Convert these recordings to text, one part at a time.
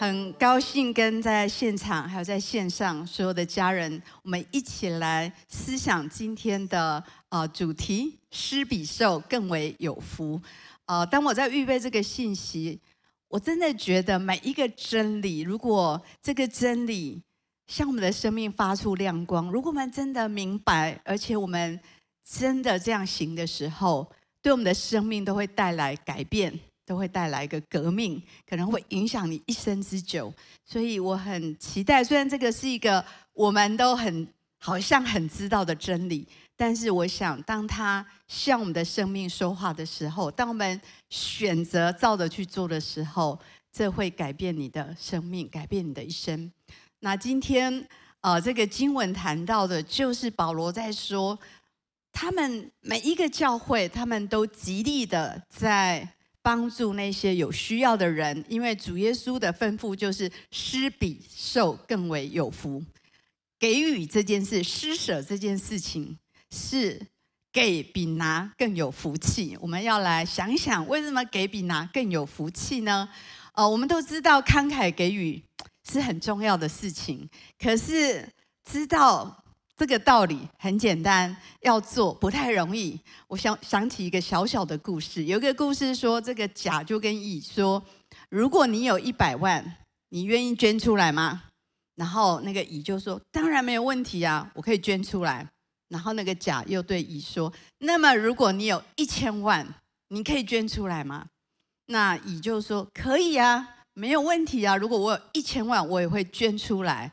很高兴跟在现场还有在线上所有的家人，我们一起来思想今天的呃主题：施比受更为有福。呃，当我在预备这个信息，我真的觉得每一个真理，如果这个真理向我们的生命发出亮光，如果我们真的明白，而且我们真的这样行的时候，对我们的生命都会带来改变。都会带来一个革命，可能会影响你一生之久。所以我很期待，虽然这个是一个我们都很好像很知道的真理，但是我想，当他向我们的生命说话的时候，当我们选择照着去做的时候，这会改变你的生命，改变你的一生。那今天呃，这个经文谈到的，就是保罗在说，他们每一个教会，他们都极力的在。帮助那些有需要的人，因为主耶稣的吩咐就是施比受更为有福。给予这件事，施舍这件事情，是给比拿更有福气。我们要来想一想，为什么给比拿更有福气呢？呃，我们都知道慷慨给予是很重要的事情，可是知道。这个道理很简单，要做不太容易。我想想起一个小小的故事，有一个故事说，这个甲就跟乙说：“如果你有一百万，你愿意捐出来吗？”然后那个乙就说：“当然没有问题啊，我可以捐出来。”然后那个甲又对乙说：“那么如果你有一千万，你可以捐出来吗？”那乙就说：“可以啊，没有问题啊。如果我有一千万，我也会捐出来。”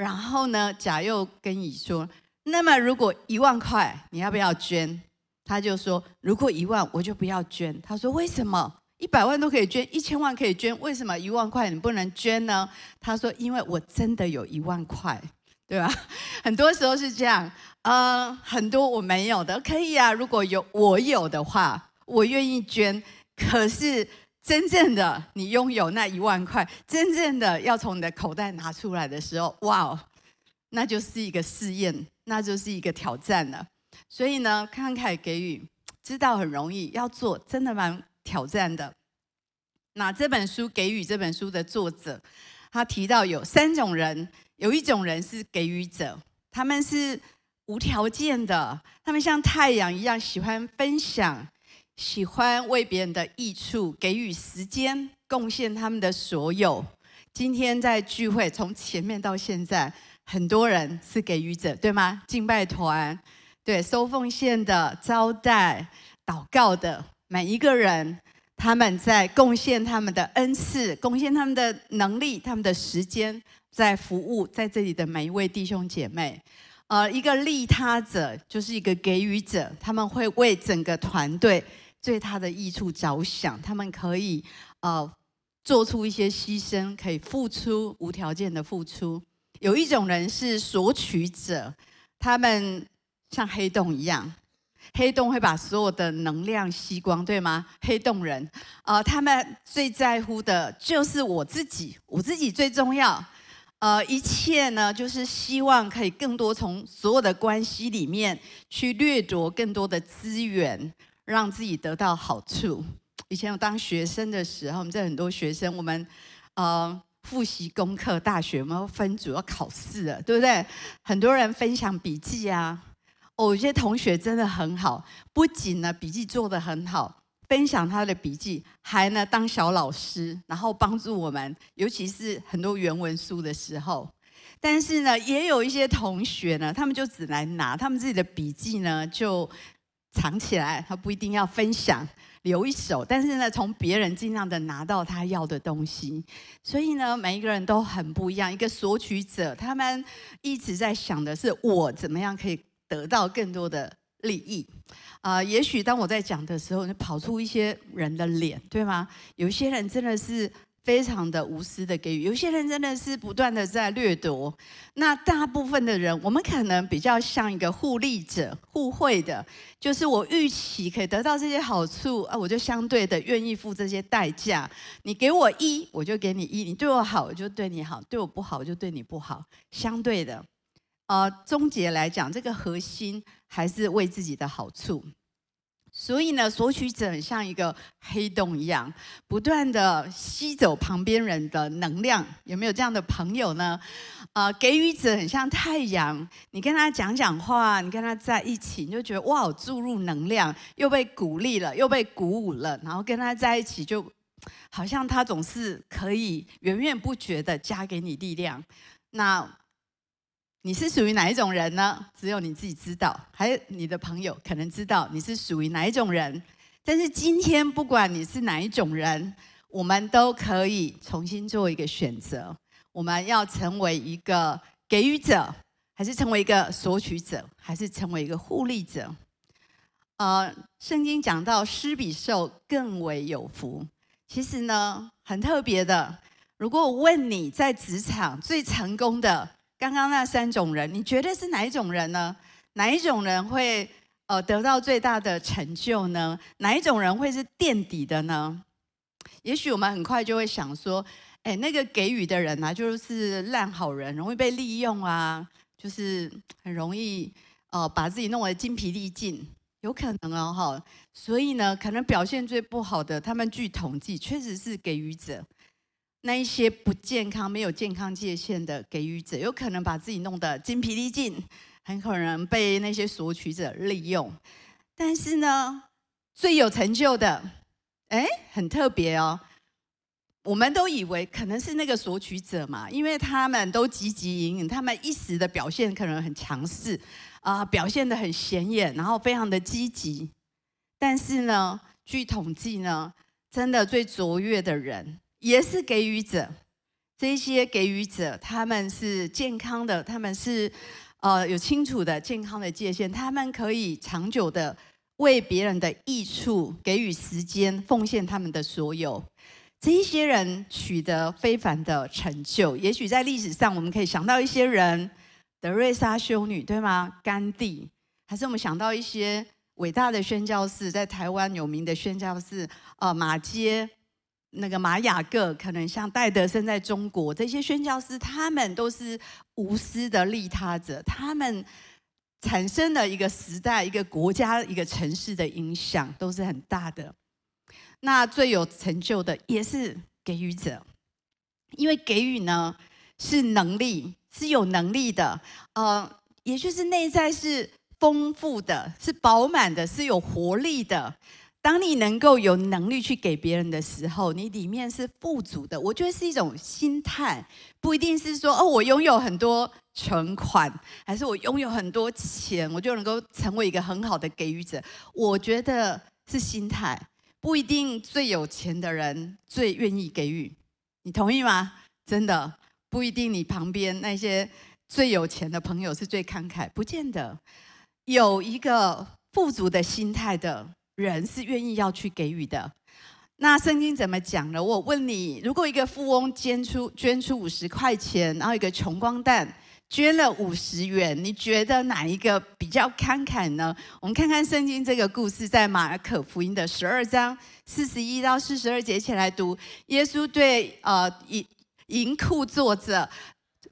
然后呢，甲又跟乙说：“那么如果一万块，你要不要捐？”他就说：“如果一万，我就不要捐。”他说：“为什么？一百万都可以捐，一千万可以捐，为什么一万块你不能捐呢？”他说：“因为我真的有一万块，对吧？很多时候是这样，呃，很多我没有的，可以啊。如果有我有的话，我愿意捐。可是。”真正的你拥有那一万块，真正的要从你的口袋拿出来的时候，哇哦，那就是一个试验，那就是一个挑战了。所以呢，慷慨给予，知道很容易，要做真的蛮挑战的。那这本书《给予》这本书的作者，他提到有三种人，有一种人是给予者，他们是无条件的，他们像太阳一样喜欢分享。喜欢为别人的益处给予时间，贡献他们的所有。今天在聚会，从前面到现在，很多人是给予者，对吗？敬拜团，对，收奉献的、招待、祷告的，每一个人，他们在贡献他们的恩赐，贡献他们的能力、他们的时间，在服务在这里的每一位弟兄姐妹。呃，一个利他者就是一个给予者，他们会为整个团队。对他的益处着想，他们可以呃做出一些牺牲，可以付出无条件的付出。有一种人是索取者，他们像黑洞一样，黑洞会把所有的能量吸光，对吗？黑洞人，呃，他们最在乎的就是我自己，我自己最重要。呃，一切呢，就是希望可以更多从所有的关系里面去掠夺更多的资源。让自己得到好处。以前我当学生的时候，我们这很多学生，我们呃复习功课，大学我们要分组要考试了，对不对？很多人分享笔记啊，哦，有些同学真的很好，不仅呢笔记做得很好，分享他的笔记，还呢当小老师，然后帮助我们，尤其是很多原文书的时候。但是呢，也有一些同学呢，他们就只来拿他们自己的笔记呢，就。藏起来，他不一定要分享，留一手。但是呢，从别人尽量的拿到他要的东西。所以呢，每一个人都很不一样。一个索取者，他们一直在想的是我怎么样可以得到更多的利益。啊、也许当我在讲的时候，就跑出一些人的脸，对吗？有些人真的是。非常的无私的给予，有些人真的是不断的在掠夺。那大部分的人，我们可能比较像一个互利者、互惠的，就是我预期可以得到这些好处啊，我就相对的愿意付这些代价。你给我一，我就给你一；你对我好，我就对你好；对我不好，我就对你不好。相对的，呃，终结来讲，这个核心还是为自己的好处。所以呢，索取者很像一个黑洞一样，不断的吸走旁边人的能量。有没有这样的朋友呢？啊、呃，给予者很像太阳，你跟他讲讲话，你跟他在一起，你就觉得哇，注入能量，又被鼓励了，又被鼓舞了，然后跟他在一起，就好像他总是可以源源不绝的加给你力量。那你是属于哪一种人呢？只有你自己知道，还有你的朋友可能知道你是属于哪一种人。但是今天，不管你是哪一种人，我们都可以重新做一个选择：我们要成为一个给予者，还是成为一个索取者，还是成为一个互利者？呃，圣经讲到施比受更为有福。其实呢，很特别的。如果我问你在职场最成功的，刚刚那三种人，你觉得是哪一种人呢？哪一种人会呃得到最大的成就呢？哪一种人会是垫底的呢？也许我们很快就会想说，哎，那个给予的人啊，就是烂好人，容易被利用啊，就是很容易呃把自己弄得精疲力尽，有可能哦哈。所以呢，可能表现最不好的，他们据统计确实是给予者。那一些不健康、没有健康界限的给予者，有可能把自己弄得精疲力尽，很可能被那些索取者利用。但是呢，最有成就的，哎，很特别哦。我们都以为可能是那个索取者嘛，因为他们都汲汲营营，他们一时的表现可能很强势啊，表现得很显眼，然后非常的积极。但是呢，据统计呢，真的最卓越的人。也是给予者，这些给予者，他们是健康的，他们是呃有清楚的健康的界限，他们可以长久的为别人的益处给予时间，奉献他们的所有。这一些人取得非凡的成就，也许在历史上我们可以想到一些人，德瑞莎修女对吗？甘地，还是我们想到一些伟大的宣教士，在台湾有名的宣教士，呃，马偕。那个玛雅各，可能像戴德生在中国，这些宣教师，他们都是无私的利他者，他们产生了一个时代、一个国家、一个城市的影响，都是很大的。那最有成就的也是给予者，因为给予呢是能力，是有能力的，呃，也就是内在是丰富的，是饱满的，是有活力的。当你能够有能力去给别人的时候，你里面是富足的。我觉得是一种心态，不一定是说哦，我拥有很多存款，还是我拥有很多钱，我就能够成为一个很好的给予者。我觉得是心态，不一定最有钱的人最愿意给予。你同意吗？真的不一定，你旁边那些最有钱的朋友是最慷慨，不见得。有一个富足的心态的。人是愿意要去给予的。那圣经怎么讲呢？我问你，如果一个富翁捐出捐出五十块钱，然后一个穷光蛋捐了五十元，你觉得哪一个比较慷慨呢？我们看看圣经这个故事，在马可福音的十二章四十一到四十二节，起来读。耶稣对呃银银库坐着。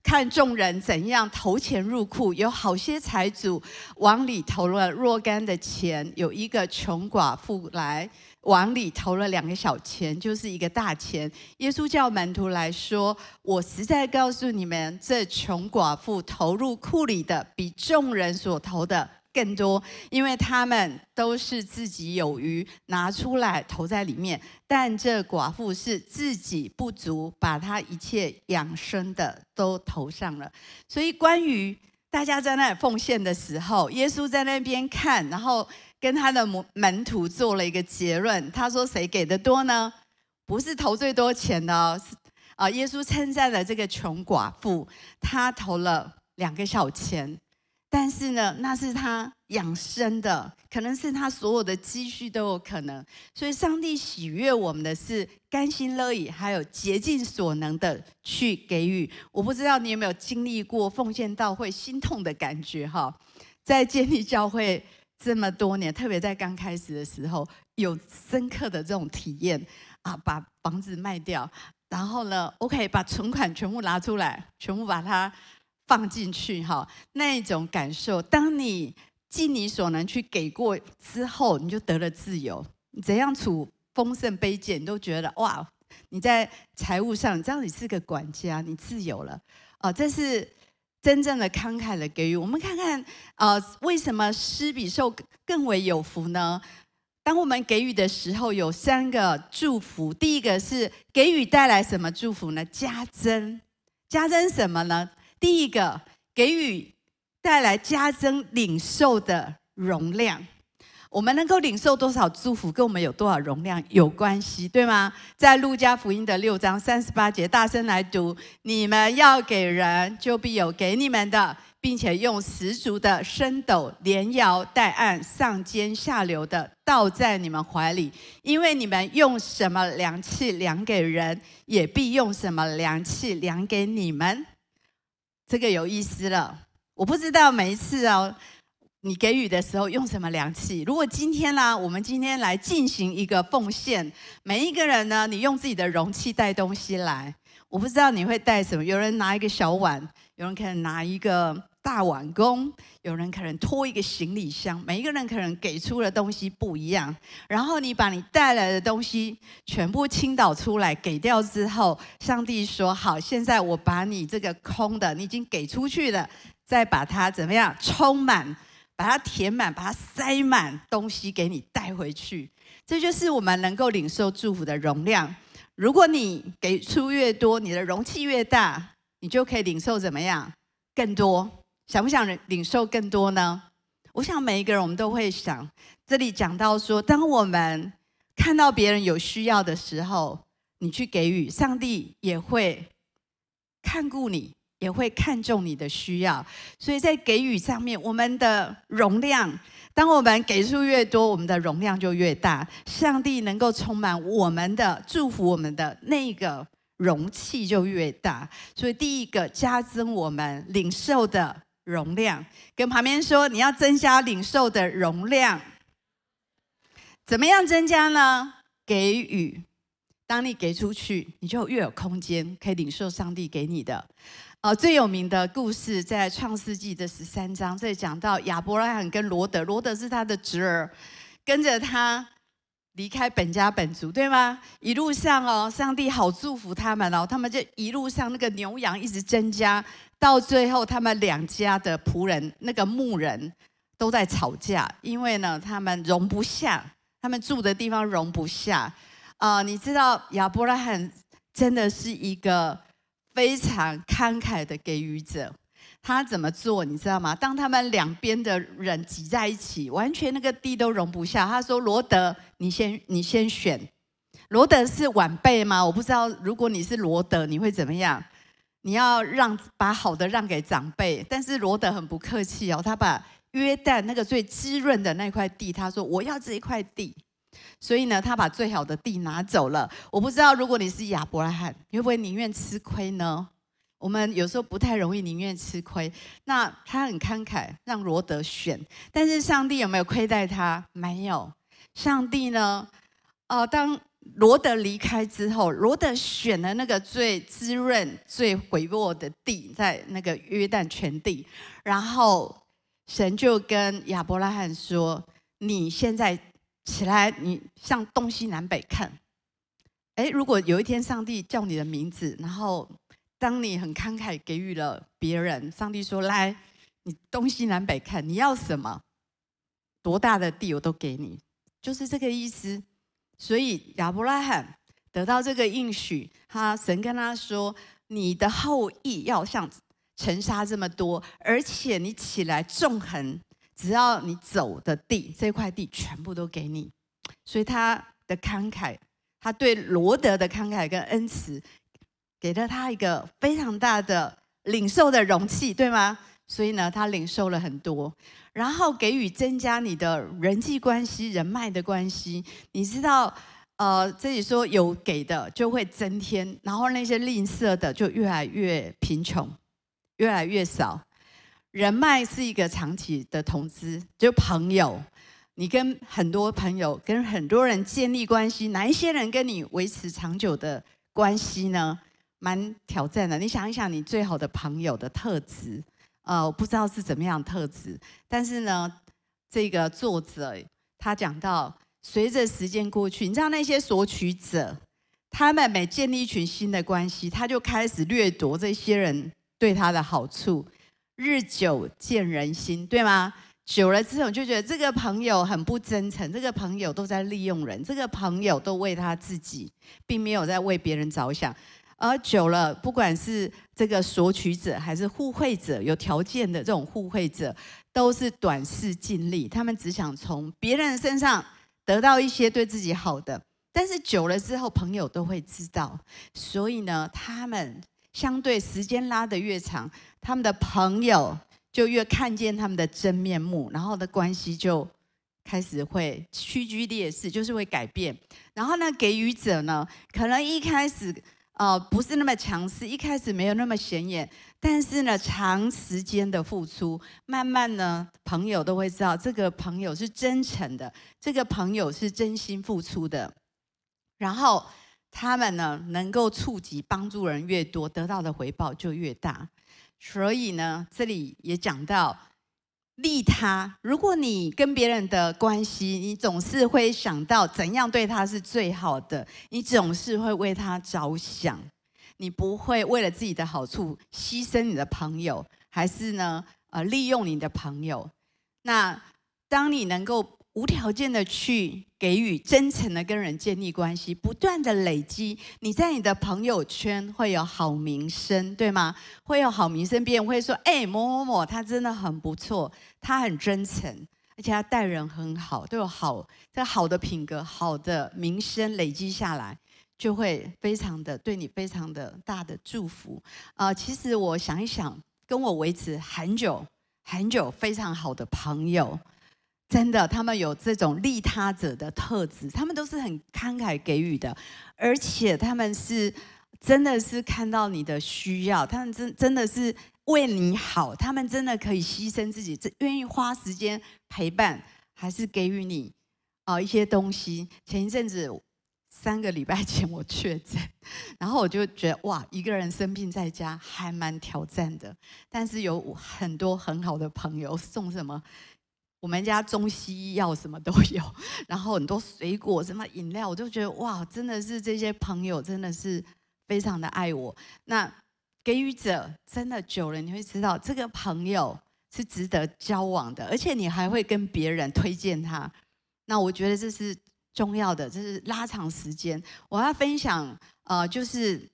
看众人怎样投钱入库，有好些财主往里投了若干的钱，有一个穷寡妇来往里投了两个小钱，就是一个大钱。耶稣叫门徒来说：“我实在告诉你们，这穷寡妇投入库里的，比众人所投的。”更多，因为他们都是自己有余，拿出来投在里面；但这寡妇是自己不足，把她一切养生的都投上了。所以，关于大家在那里奉献的时候，耶稣在那边看，然后跟他的门徒做了一个结论。他说：“谁给的多呢？不是投最多钱的哦。啊，耶稣称赞了这个穷寡妇，他投了两个小钱。”但是呢，那是他养生的，可能是他所有的积蓄都有可能。所以，上帝喜悦我们的是甘心乐意，还有竭尽所能的去给予。我不知道你有没有经历过奉献到会心痛的感觉哈？在建立教会这么多年，特别在刚开始的时候，有深刻的这种体验啊，把房子卖掉，然后呢，OK，把存款全部拿出来，全部把它。放进去哈，那一种感受。当你尽你所能去给过之后，你就得了自由。你怎样处丰盛卑贱，你都觉得哇！你在财务上，知道你是个管家，你自由了啊！这是真正的慷慨的给予。我们看看啊，为什么施比受更为有福呢？当我们给予的时候，有三个祝福。第一个是给予带来什么祝福呢？加增，加增什么呢？第一个给予带来加增领受的容量。我们能够领受多少祝福，跟我们有多少容量有关系，对吗？在路加福音的六章三十八节，大声来读：你们要给人，就必有给你们的，并且用十足的升斗连摇带按上尖下流的倒在你们怀里，因为你们用什么量器量给人，也必用什么量器量给你们。这个有意思了，我不知道每一次哦。你给予的时候用什么量器？如果今天呢，我们今天来进行一个奉献，每一个人呢，你用自己的容器带东西来。我不知道你会带什么，有人拿一个小碗，有人可能拿一个大碗工，有人可能拖一个行李箱。每一个人可能给出的东西不一样。然后你把你带来的东西全部倾倒出来，给掉之后，上帝说：“好，现在我把你这个空的，你已经给出去了，再把它怎么样充满。”把它填满，把它塞满东西给你带回去，这就是我们能够领受祝福的容量。如果你给出越多，你的容器越大，你就可以领受怎么样？更多。想不想领受更多呢？我想每一个人我们都会想。这里讲到说，当我们看到别人有需要的时候，你去给予，上帝也会看顾你。也会看重你的需要，所以在给予上面，我们的容量，当我们给出越多，我们的容量就越大。上帝能够充满我们的祝福，我们的那个容器就越大。所以第一个加增我们领受的容量，跟旁边说你要增加领受的容量，怎么样增加呢？给予，当你给出去，你就越有空间可以领受上帝给你的。啊，最有名的故事在创世纪的十三章，这里讲到亚伯拉罕跟罗德，罗德是他的侄儿，跟着他离开本家本族，对吗？一路上哦，上帝好祝福他们哦，他们就一路上那个牛羊一直增加，到最后他们两家的仆人那个牧人都在吵架，因为呢，他们容不下，他们住的地方容不下。啊，你知道亚伯拉罕真的是一个。非常慷慨的给予者，他怎么做你知道吗？当他们两边的人挤在一起，完全那个地都容不下。他说：“罗德，你先，你先选。罗德是晚辈吗？我不知道。如果你是罗德，你会怎么样？你要让把好的让给长辈。但是罗德很不客气哦，他把约旦那个最滋润的那块地，他说：我要这一块地。”所以呢，他把最好的地拿走了。我不知道，如果你是亚伯拉罕，你会不会宁愿吃亏呢？我们有时候不太容易宁愿吃亏。那他很慷慨，让罗德选。但是上帝有没有亏待他？没有。上帝呢？哦、呃，当罗德离开之后，罗德选了那个最滋润、最肥沃的地，在那个约旦全地。然后神就跟亚伯拉罕说：“你现在。”起来，你向东西南北看。诶，如果有一天上帝叫你的名字，然后当你很慷慨给予了别人，上帝说：“来，你东西南北看，你要什么？多大的地我都给你。”就是这个意思。所以亚伯拉罕得到这个应许，他神跟他说：“你的后裔要像尘沙这么多，而且你起来纵横。”只要你走的地，这块地全部都给你，所以他的慷慨，他对罗德的慷慨跟恩慈，给了他一个非常大的领受的容器，对吗？所以呢，他领受了很多，然后给予增加你的人际关系、人脉的关系。你知道，呃，这里说有给的就会增添，然后那些吝啬的就越来越贫穷，越来越少。人脉是一个长期的投资，就朋友，你跟很多朋友、跟很多人建立关系，哪一些人跟你维持长久的关系呢？蛮挑战的。你想一想，你最好的朋友的特质，呃，我不知道是怎么样特质，但是呢，这个作者他讲到，随着时间过去，你知道那些索取者，他们每建立一群新的关系，他就开始掠夺这些人对他的好处，日久见人心，对吗？久了之后，就觉得这个朋友很不真诚，这个朋友都在利用人，这个朋友都为他自己，并没有在为别人着想。而久了，不管是这个索取者还是互惠者，有条件的这种互惠者，都是短视近利，他们只想从别人身上得到一些对自己好的。但是久了之后，朋友都会知道，所以呢，他们相对时间拉得越长，他们的朋友。就越看见他们的真面目，然后的关系就开始会屈居劣势，就是会改变。然后呢，给予者呢，可能一开始呃不是那么强势，一开始没有那么显眼，但是呢，长时间的付出，慢慢呢，朋友都会知道这个朋友是真诚的，这个朋友是真心付出的。然后他们呢，能够触及帮助人越多，得到的回报就越大。所以呢，这里也讲到利他。如果你跟别人的关系，你总是会想到怎样对他是最好的，你总是会为他着想，你不会为了自己的好处牺牲你的朋友，还是呢，呃，利用你的朋友。那当你能够。无条件的去给予，真诚的跟人建立关系，不断的累积，你在你的朋友圈会有好名声，对吗？会有好名声，别人会说：“哎，某某某，他真的很不错，他很真诚，而且他待人很好，都有好这好的品格，好的名声累积下来，就会非常的对你非常的大的祝福。”呃，其实我想一想，跟我维持很久很久非常好的朋友。真的，他们有这种利他者的特质，他们都是很慷慨给予的，而且他们是真的是看到你的需要，他们真真的是为你好，他们真的可以牺牲自己，愿意花时间陪伴，还是给予你啊一些东西。前一阵子三个礼拜前我确诊，然后我就觉得哇，一个人生病在家还蛮挑战的，但是有很多很好的朋友送什么。我们家中西医药什么都有，然后很多水果、什么饮料，我就觉得哇，真的是这些朋友真的是非常的爱我。那给予者真的久了，你会知道这个朋友是值得交往的，而且你还会跟别人推荐他。那我觉得这是重要的，这是拉长时间。我要分享，呃，就是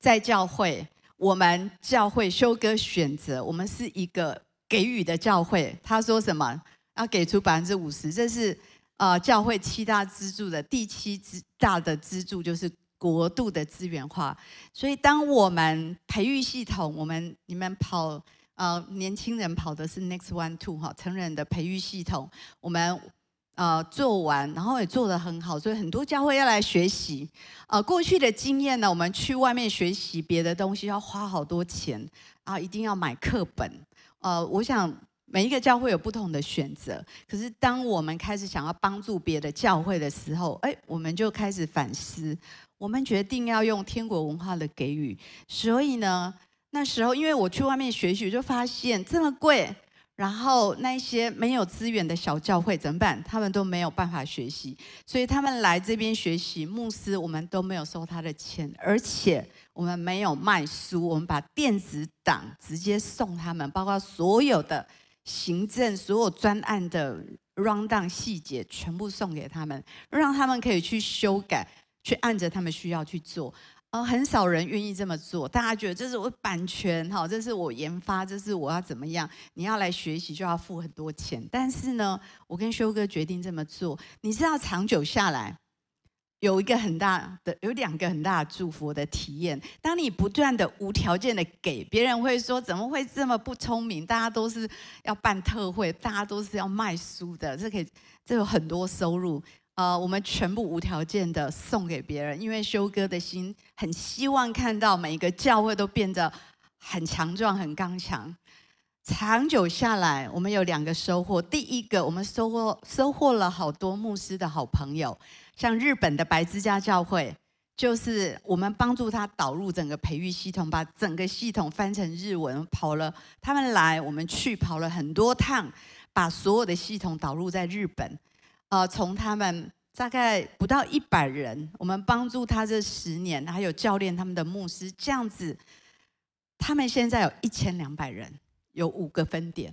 在教会，我们教会修哥选择，我们是一个。给予的教会，他说什么？要给出百分之五十，这是呃教会七大支柱的第七支大的支柱，就是国度的资源化。所以，当我们培育系统，我们你们跑呃年轻人跑的是 Next One Two 哈，成人的培育系统，我们呃做完，然后也做得很好，所以很多教会要来学习。呃，过去的经验呢，我们去外面学习别的东西要花好多钱啊，一定要买课本。呃，我想每一个教会有不同的选择，可是当我们开始想要帮助别的教会的时候，哎，我们就开始反思，我们决定要用天国文化的给予。所以呢，那时候因为我去外面学习，就发现这么贵，然后那些没有资源的小教会怎么办？他们都没有办法学习，所以他们来这边学习，牧师我们都没有收他的钱，而且。我们没有卖书，我们把电子档直接送他们，包括所有的行政、所有专案的 rundown 细节，全部送给他们，让他们可以去修改，去按着他们需要去做。呃，很少人愿意这么做，大家觉得这是我版权，哈，这是我研发，这是我要怎么样？你要来学习就要付很多钱。但是呢，我跟修哥决定这么做，你知道长久下来。有一个很大的，有两个很大的祝福的体验。当你不断的无条件的给，别人会说怎么会这么不聪明？大家都是要办特会，大家都是要卖书的，这可以，这有很多收入。呃，我们全部无条件的送给别人，因为修哥的心很希望看到每一个教会都变得很强壮、很刚强。长久下来，我们有两个收获。第一个，我们收获收获了好多牧师的好朋友。像日本的白之家教会，就是我们帮助他导入整个培育系统，把整个系统翻成日文，跑了他们来，我们去跑了很多趟，把所有的系统导入在日本，呃，从他们大概不到一百人，我们帮助他这十年，还有教练他们的牧师这样子，他们现在有一千两百人，有五个分点，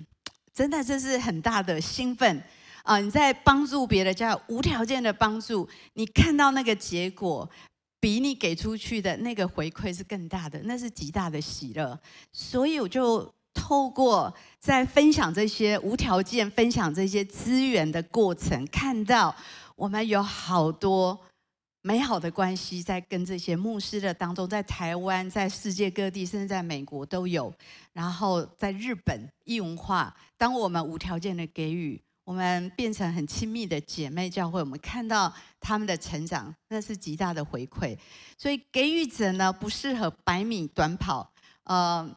真的这是很大的兴奋啊，你在帮助别的家无条件的帮助，你看到那个结果，比你给出去的那个回馈是更大的，那是极大的喜乐，所以我就。透过在分享这些无条件分享这些资源的过程，看到我们有好多美好的关系在跟这些牧师的当中，在台湾、在世界各地，甚至在美国都有。然后在日本异文化，当我们无条件的给予，我们变成很亲密的姐妹教会，我们看到他们的成长，那是极大的回馈。所以给予者呢，不适合百米短跑，呃。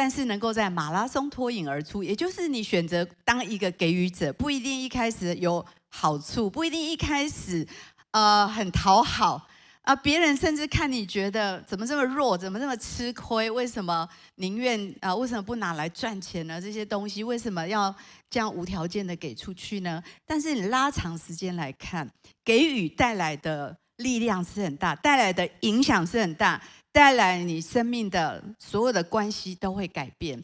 但是能够在马拉松脱颖而出，也就是你选择当一个给予者，不一定一开始有好处，不一定一开始呃很讨好啊，别人甚至看你觉得怎么这么弱，怎么这么吃亏？为什么宁愿啊，为什么不拿来赚钱呢？这些东西为什么要这样无条件的给出去呢？但是你拉长时间来看，给予带来的力量是很大，带来的影响是很大。带来你生命的所有的关系都会改变。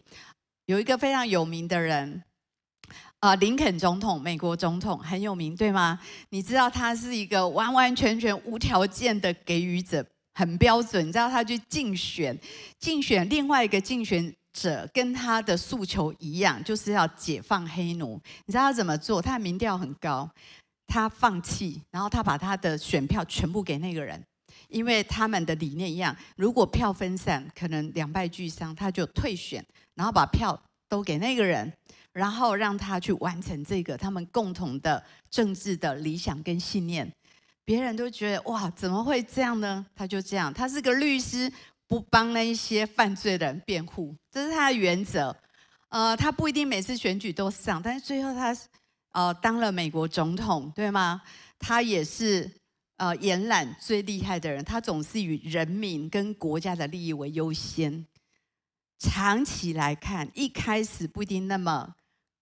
有一个非常有名的人，啊，林肯总统，美国总统很有名，对吗？你知道他是一个完完全全无条件的给予者，很标准。你知道他去竞选，竞选另外一个竞选者跟他的诉求一样，就是要解放黑奴。你知道他怎么做？他的民调很高，他放弃，然后他把他的选票全部给那个人。因为他们的理念一样，如果票分散，可能两败俱伤，他就退选，然后把票都给那个人，然后让他去完成这个他们共同的政治的理想跟信念。别人都觉得哇，怎么会这样呢？他就这样，他是个律师，不帮那一些犯罪人辩护，这是他的原则。呃，他不一定每次选举都上，但是最后他呃当了美国总统，对吗？他也是。呃，延揽最厉害的人，他总是以人民跟国家的利益为优先。长期来看，一开始不一定那么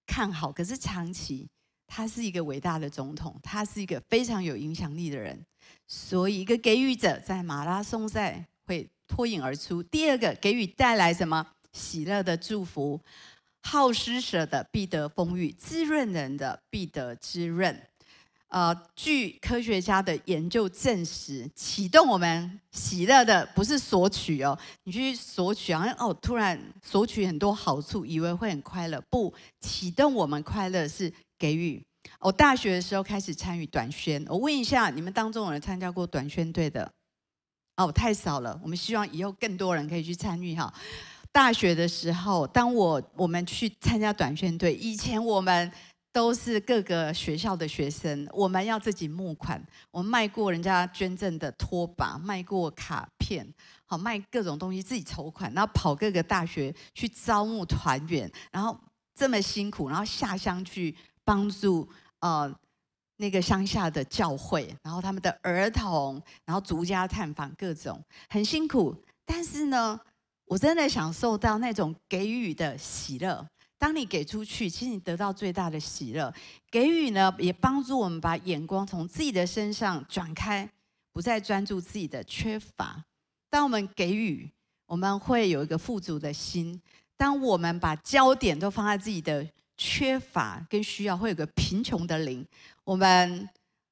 看好，可是长期，他是一个伟大的总统，他是一个非常有影响力的人。所以，一个给予者在马拉松赛会脱颖而出。第二个，给予带来什么？喜乐的祝福。好施舍的必得丰裕，滋润人的必得滋润。呃，据科学家的研究证实，启动我们喜乐的不是索取哦，你去索取好像哦，突然索取很多好处，以为会很快乐。不，启动我们快乐是给予。我大学的时候开始参与短宣，我问一下，你们当中有人参加过短宣队的？哦，太少了。我们希望以后更多人可以去参与哈。大学的时候，当我我们去参加短宣队，以前我们。都是各个学校的学生，我们要自己募款。我们卖过人家捐赠的拖把，卖过卡片，好卖各种东西，自己筹款，然后跑各个大学去招募团员，然后这么辛苦，然后下乡去帮助呃那个乡下的教会，然后他们的儿童，然后逐家探访，各种很辛苦。但是呢，我真的享受到那种给予的喜乐。当你给出去，其实你得到最大的喜乐。给予呢，也帮助我们把眼光从自己的身上转开，不再专注自己的缺乏。当我们给予，我们会有一个富足的心；当我们把焦点都放在自己的缺乏跟需要，会有个贫穷的灵，我们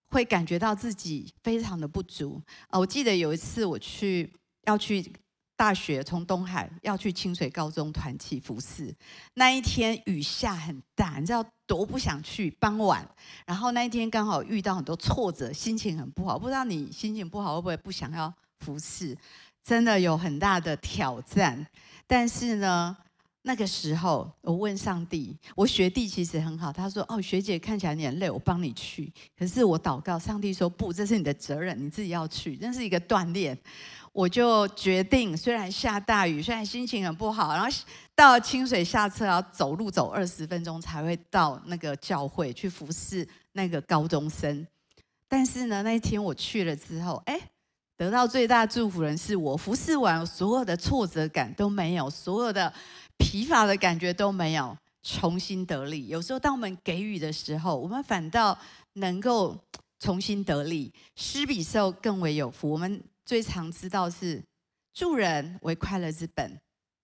会感觉到自己非常的不足。啊，我记得有一次我去要去。大学从东海要去清水高中团契服侍，那一天雨下很大，你知道多不想去。傍晚，然后那一天刚好遇到很多挫折，心情很不好。不知道你心情不好会不会不想要服侍？真的有很大的挑战。但是呢，那个时候我问上帝，我学弟其实很好，他说：“哦，学姐看起来你很累，我帮你去。”可是我祷告，上帝说：“不，这是你的责任，你自己要去，那是一个锻炼。”我就决定，虽然下大雨，虽然心情很不好，然后到清水下车要走路走二十分钟才会到那个教会去服侍那个高中生。但是呢，那一天我去了之后，哎，得到最大祝福人是我，服侍完所有的挫折感都没有，所有的疲乏的感觉都没有。重新得力。有时候，当我们给予的时候，我们反倒能够重新得力。施比受更为有福。我们最常知道是助人为快乐之本。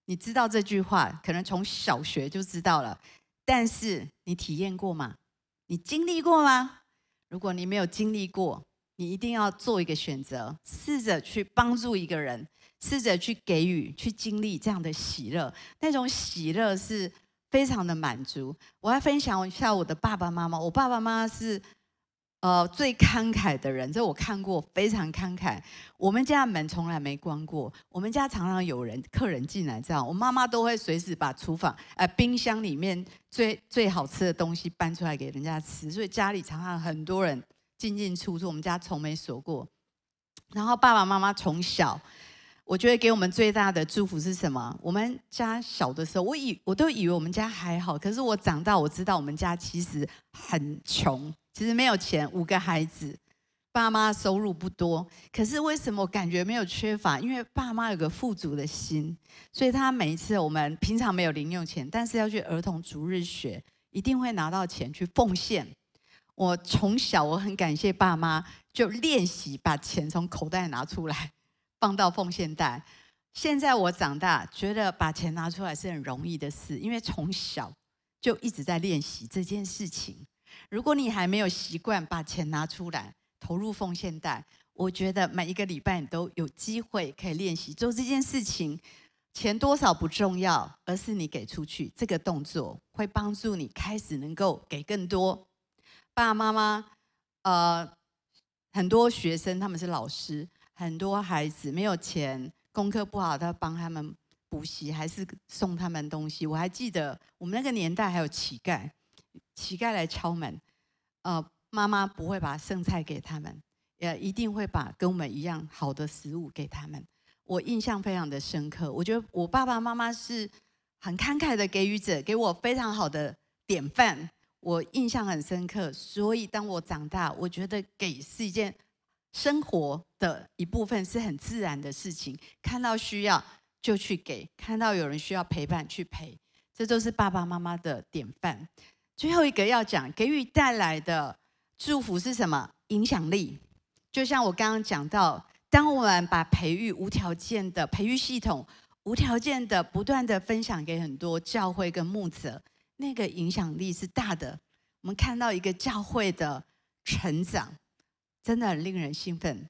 你知道这句话，可能从小学就知道了。但是你体验过吗？你经历过吗？如果你没有经历过，你一定要做一个选择，试着去帮助一个人，试着去给予，去经历这样的喜乐。那种喜乐是非常的满足。我要分享一下我的爸爸妈妈。我爸爸妈妈是呃最慷慨的人，这我看过，非常慷慨。我们家门从来没关过，我们家常常有人客人进来，这样我妈妈都会随时把厨房呃冰箱里面最最好吃的东西搬出来给人家吃，所以家里常常很多人。进进出出，我们家从没锁过。然后爸爸妈妈从小，我觉得给我们最大的祝福是什么？我们家小的时候，我以我都以为我们家还好，可是我长大我知道我们家其实很穷，其实没有钱，五个孩子，爸妈收入不多。可是为什么感觉没有缺乏？因为爸妈有个富足的心，所以他每一次我们平常没有零用钱，但是要去儿童逐日学，一定会拿到钱去奉献。我从小我很感谢爸妈，就练习把钱从口袋拿出来，放到奉献袋。现在我长大，觉得把钱拿出来是很容易的事，因为从小就一直在练习这件事情。如果你还没有习惯把钱拿出来投入奉献袋，我觉得每一个礼拜你都有机会可以练习做这件事情。钱多少不重要，而是你给出去这个动作，会帮助你开始能够给更多。爸爸妈妈，呃，很多学生他们是老师，很多孩子没有钱，功课不好，他帮他们补习，还是送他们东西。我还记得我们那个年代还有乞丐，乞丐来敲门，呃，妈妈不会把剩菜给他们，也一定会把跟我们一样好的食物给他们。我印象非常的深刻，我觉得我爸爸妈妈是很慷慨的给予者，给我非常好的典范。我印象很深刻，所以当我长大，我觉得给是一件生活的一部分，是很自然的事情。看到需要就去给，看到有人需要陪伴去陪，这都是爸爸妈妈的典范。最后一个要讲，给予带来的祝福是什么？影响力。就像我刚刚讲到，当我们把培育无条件的培育系统，无条件的不断的分享给很多教会跟牧者。那个影响力是大的，我们看到一个教会的成长，真的很令人兴奋。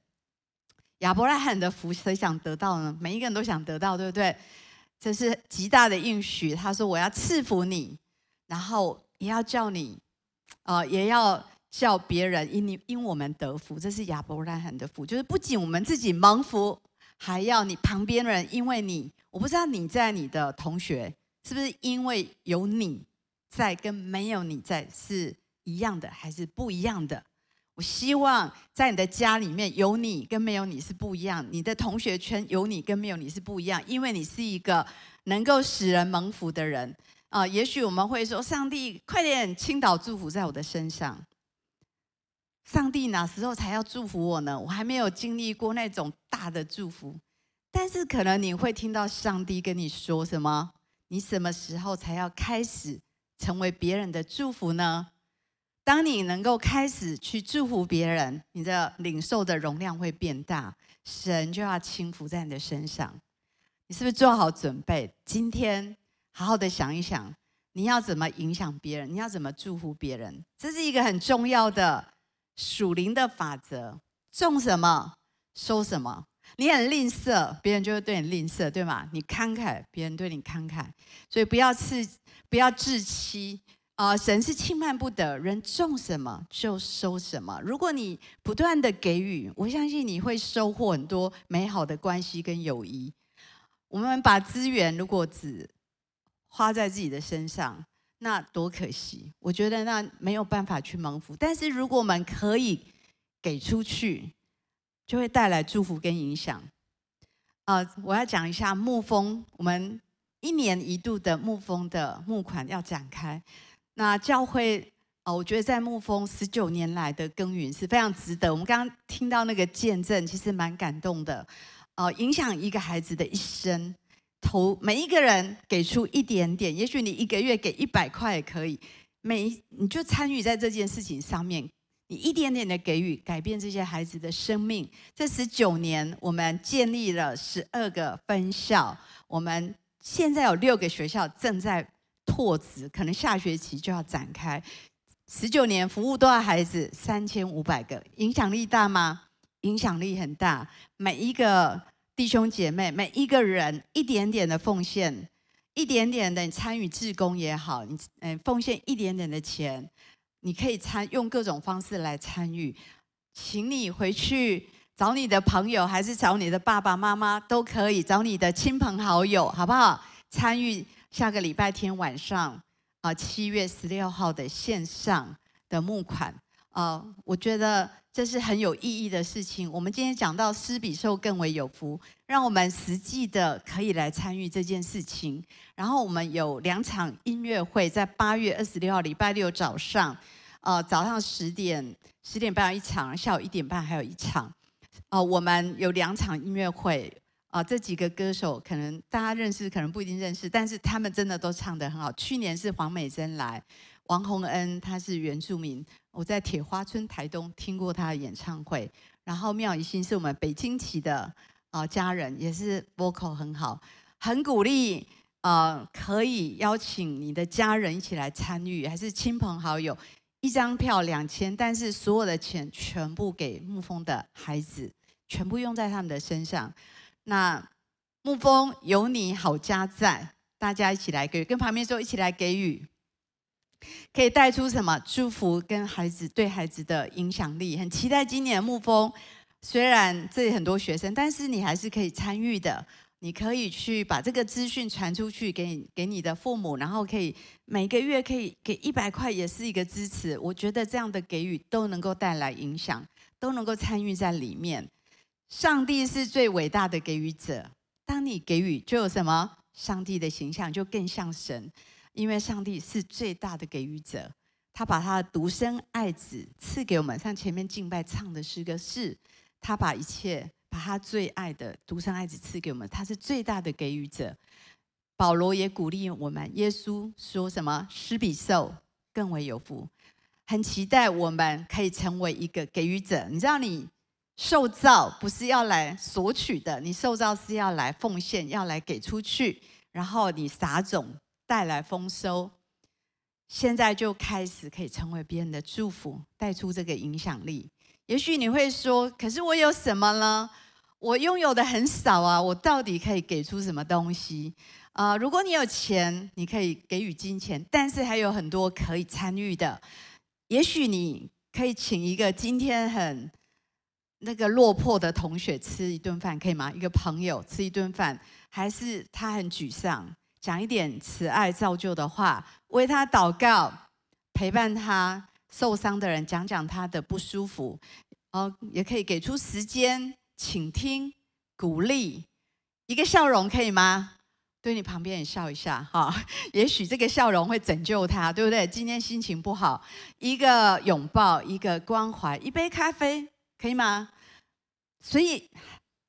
亚伯拉罕的福谁想得到呢？每一个人都想得到，对不对？这是极大的应许。他说：“我要赐福你，然后也要叫你，呃，也要叫别人因你因我们得福。”这是亚伯拉罕的福，就是不仅我们自己蒙福，还要你旁边人因为你。我不知道你在你的同学是不是因为有你。在跟没有你在是一样的还是不一样的？我希望在你的家里面有你跟没有你是不一样，你的同学圈有你跟没有你是不一样，因为你是一个能够使人蒙福的人啊。也许我们会说，上帝快点倾倒祝福在我的身上。上帝哪时候才要祝福我呢？我还没有经历过那种大的祝福，但是可能你会听到上帝跟你说什么？你什么时候才要开始？成为别人的祝福呢？当你能够开始去祝福别人，你的领受的容量会变大，神就要倾福在你的身上。你是不是做好准备？今天好好的想一想，你要怎么影响别人？你要怎么祝福别人？这是一个很重要的属灵的法则：种什么，收什么。你很吝啬，别人就会对你吝啬，对吗？你慷慨，别人对你慷慨。所以不要自不要自欺啊！神是轻慢不得，人种什么就收什么。如果你不断的给予，我相信你会收获很多美好的关系跟友谊。我们把资源如果只花在自己的身上，那多可惜！我觉得那没有办法去蒙福。但是如果我们可以给出去，就会带来祝福跟影响。啊，我要讲一下牧风，我们一年一度的牧风的募款要展开。那教会啊，我觉得在牧风十九年来的耕耘是非常值得。我们刚刚听到那个见证，其实蛮感动的。啊，影响一个孩子的一生，投每一个人给出一点点，也许你一个月给一百块也可以，每你就参与在这件事情上面，你一点点的给予，改变这些孩子的生命。这十九年，我们建立了十二个分校，我们现在有六个学校正在拓殖，可能下学期就要展开。十九年服务多少孩子？三千五百个，影响力大吗？影响力很大。每一个弟兄姐妹，每一个人，一点点的奉献，一点点的参与志工也好，你嗯，奉献一点点的钱，你可以参用各种方式来参与。请你回去找你的朋友，还是找你的爸爸妈妈都可以，找你的亲朋好友，好不好？参与下个礼拜天晚上。啊，七月十六号的线上的募款，啊，我觉得这是很有意义的事情。我们今天讲到施比受更为有福，让我们实际的可以来参与这件事情。然后我们有两场音乐会，在八月二十六号礼拜六早上，呃，早上十点十点半一场，下午一点半还有一场。哦，我们有两场音乐会。啊，这几个歌手可能大家认识，可能不一定认识，但是他们真的都唱得很好。去年是黄美珍来，王洪恩他是原住民，我在铁花村台东听过他的演唱会。然后妙怡心是我们北京籍的啊家人，也是 vocal 很好，很鼓励啊，可以邀请你的家人一起来参与，还是亲朋好友，一张票两千，但是所有的钱全部给牧风的孩子，全部用在他们的身上。那牧风有你好家在，大家一起来给，跟旁边说一起来给予，可以带出什么祝福跟孩子对孩子的影响力。很期待今年的牧风，虽然这里很多学生，但是你还是可以参与的。你可以去把这个资讯传出去给给你的父母，然后可以每个月可以给一百块，也是一个支持。我觉得这样的给予都能够带来影响，都能够参与在里面。上帝是最伟大的给予者。当你给予，就有什么？上帝的形象就更像神，因为上帝是最大的给予者。他把他的独生爱子赐给我们，像前面敬拜唱的诗歌是，他把一切，把他最爱的独生爱子赐给我们，他是最大的给予者。保罗也鼓励我们，耶稣说什么？施比受更为有福。很期待我们可以成为一个给予者。你知道你。受造不是要来索取的，你受造是要来奉献，要来给出去，然后你撒种带来丰收。现在就开始可以成为别人的祝福，带出这个影响力。也许你会说：“可是我有什么呢？我拥有的很少啊，我到底可以给出什么东西？”啊，如果你有钱，你可以给予金钱，但是还有很多可以参与的。也许你可以请一个今天很。那个落魄的同学吃一顿饭可以吗？一个朋友吃一顿饭，还是他很沮丧，讲一点慈爱造就的话，为他祷告，陪伴他受伤的人，讲讲他的不舒服，哦，也可以给出时间倾听、鼓励，一个笑容可以吗？对你旁边也笑一下哈，也许这个笑容会拯救他，对不对？今天心情不好，一个拥抱，一个关怀，一杯咖啡。可以吗？所以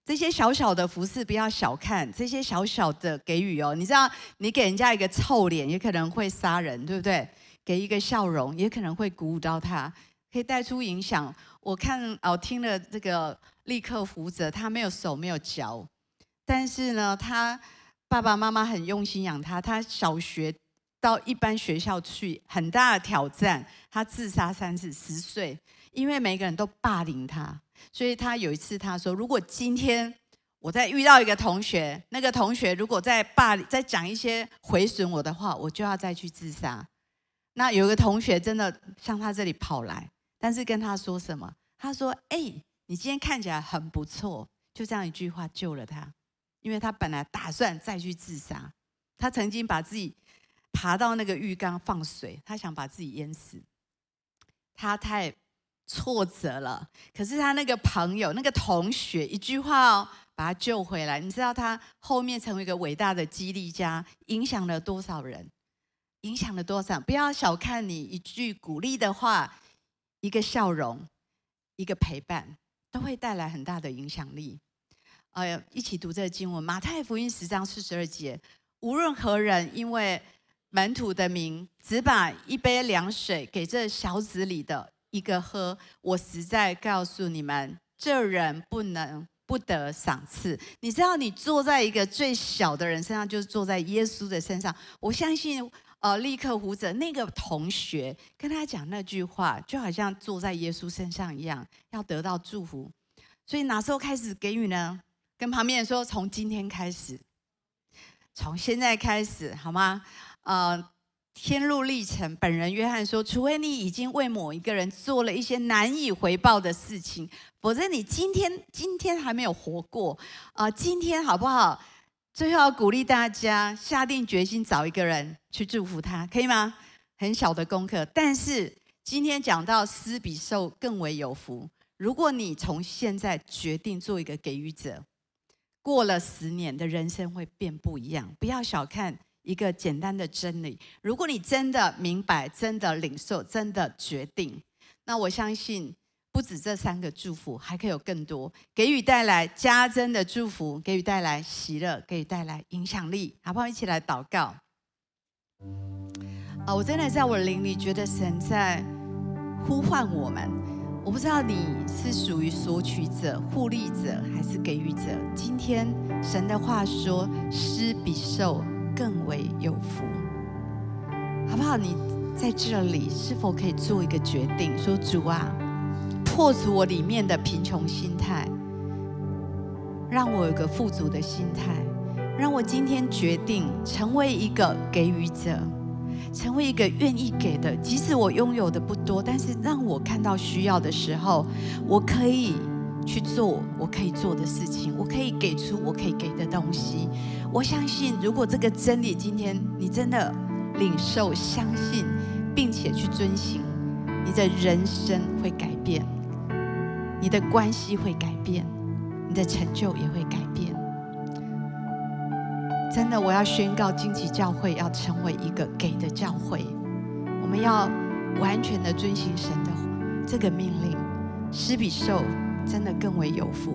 这些小小的服侍不要小看，这些小小的给予哦。你知道，你给人家一个臭脸，也可能会杀人，对不对？给一个笑容，也可能会鼓舞到他，可以带出影响。我看哦，听了这个立刻扶着，他没有手没有脚，但是呢，他爸爸妈妈很用心养他。他小学到一般学校去，很大的挑战。他自杀三次，十岁。因为每个人都霸凌他，所以他有一次他说：“如果今天我再遇到一个同学，那个同学如果在霸凌、再讲一些毁损我的话，我就要再去自杀。”那有个同学真的向他这里跑来，但是跟他说什么？他说：“哎，你今天看起来很不错。”就这样一句话救了他，因为他本来打算再去自杀。他曾经把自己爬到那个浴缸放水，他想把自己淹死。他太。挫折了，可是他那个朋友、那个同学一句话哦，把他救回来。你知道他后面成为一个伟大的激励家，影响了多少人？影响了多少？不要小看你一句鼓励的话，一个笑容，一个陪伴，都会带来很大的影响力。哎呀，一起读这个经文，马太福音十章四十二节，无论何人因为门徒的名，只把一杯凉水给这小子里的一个喝，我实在告诉你们，这人不能不得赏赐。你知道，你坐在一个最小的人身上，就是坐在耶稣的身上。我相信，呃，立刻胡者那个同学跟他讲那句话，就好像坐在耶稣身上一样，要得到祝福。所以哪时候开始给予呢？跟旁边人说，从今天开始，从现在开始，好吗？呃，天路历程，本人约翰说，除非你已经为某一个人做了一些难以回报的事情，否则你今天今天还没有活过啊、今天好不好？最后要鼓励大家下定决心找一个人去祝福他，可以吗？很小的功课，但是今天讲到施比受更为有福。如果你从现在决定做一个给予者。过了十年的人生会变不一样，不要小看一个简单的真理。如果你真的明白、真的领受、真的决定，那我相信不止这三个祝福，还可以有更多，给予带来加增的祝福，给予带来喜乐，给予带来影响力，好不好？一起来祷告。啊，我真的在我的灵里觉得神在呼唤我们。我不知道你是属于索取者、互利者还是给予者。今天神的话说，施比受更为有福，好不好？你在这里是否可以做一个决定，说主啊，破除我里面的贫穷心态，让我有个富足的心态，让我今天决定成为一个给予者。成为一个愿意给的，即使我拥有的不多，但是让我看到需要的时候，我可以去做我可以做的事情，我可以给出我可以给的东西。我相信，如果这个真理今天你真的领受、相信，并且去遵行，你的人生会改变，你的关系会改变，你的成就也会改变。真的，我要宣告，荆棘教会要成为一个给的教会。我们要完全的遵行神的这个命令，施比受真的更为有福，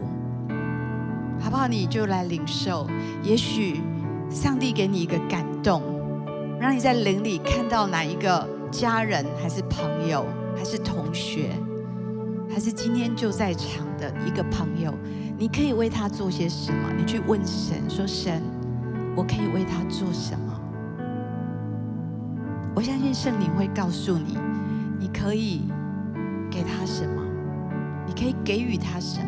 好不好？你就来领受。也许上帝给你一个感动，让你在灵里看到哪一个家人，还是朋友，还是同学，还是今天就在场的一个朋友，你可以为他做些什么？你去问神，说神。我可以为他做什么？我相信圣灵会告诉你，你可以给他什么，你可以给予他什么。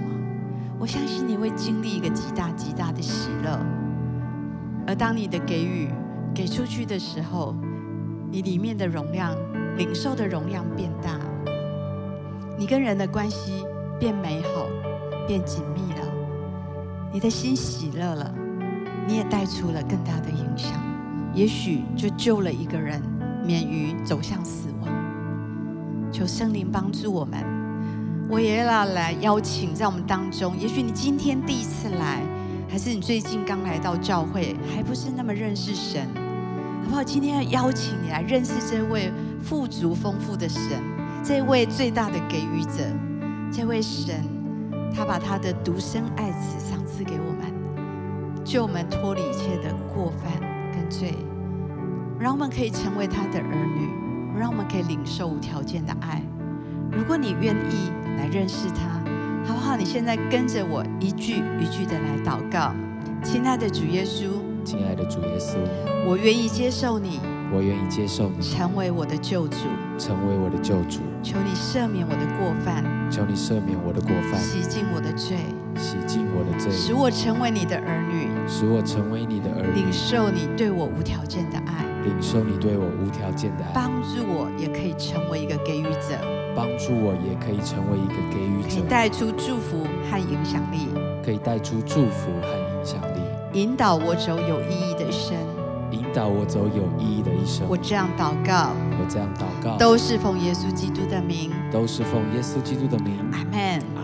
我相信你会经历一个极大极大的喜乐。而当你的给予给出去的时候，你里面的容量、领受的容量变大，你跟人的关系变美好、变紧密了，你的心喜乐了。你也带出了更大的影响，也许就救了一个人免于走向死亡。求圣灵帮助我们。我也要来邀请在我们当中，也许你今天第一次来，还是你最近刚来到教会，还不是那么认识神，好不好？今天要邀请你来认识这位富足丰富的神，这位最大的给予者，这位神，他把他的独生爱子赏赐给我们。救我们脱离一切的过犯跟罪，让我们可以成为他的儿女，让我们可以领受无条件的爱。如果你愿意来认识他，好不好？你现在跟着我一句一句的来祷告。亲爱的主耶稣，亲爱的主耶稣，我愿意接受你，我愿意接受你，成为我的救主，成为我的救主。求你赦免我的过犯，求你赦免我的过犯，洗净我的罪。洗净我的罪，使我成为你的儿女，使我成为你的儿女，领受你对我无条件的爱，领受你对我无条件的爱，帮助我也可以成为一个给予者，帮助我也可以成为一个给予者，可以带出祝福和影响力，可以带出祝福和影响力，引导我走有意义的一生，引导我走有意义的一生。我这样祷告，我这样祷告，都是奉耶稣基督的名，都是奉耶稣基督的名。阿门。